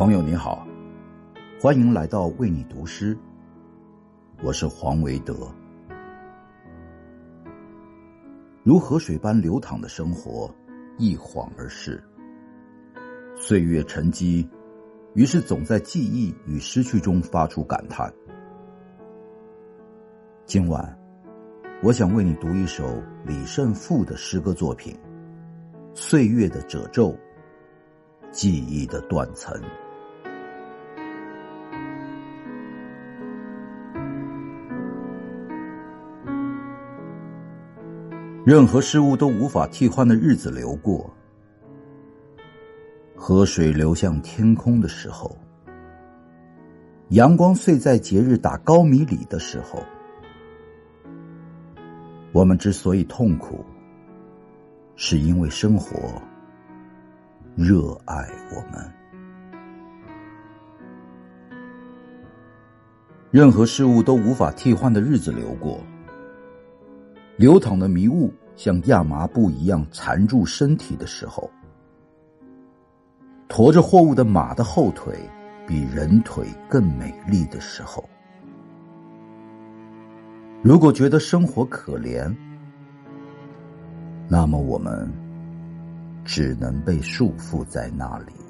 朋友你好，欢迎来到为你读诗。我是黄维德。如河水般流淌的生活，一晃而逝。岁月沉积，于是总在记忆与失去中发出感叹。今晚，我想为你读一首李胜富的诗歌作品《岁月的褶皱》。记忆的断层，任何事物都无法替换的日子流过，河水流向天空的时候，阳光碎在节日打高米里的时候，我们之所以痛苦，是因为生活。热爱我们，任何事物都无法替换的日子流过，流淌的迷雾像亚麻布一样缠住身体的时候，驮着货物的马的后腿比人腿更美丽的时候，如果觉得生活可怜，那么我们。只能被束缚在那里。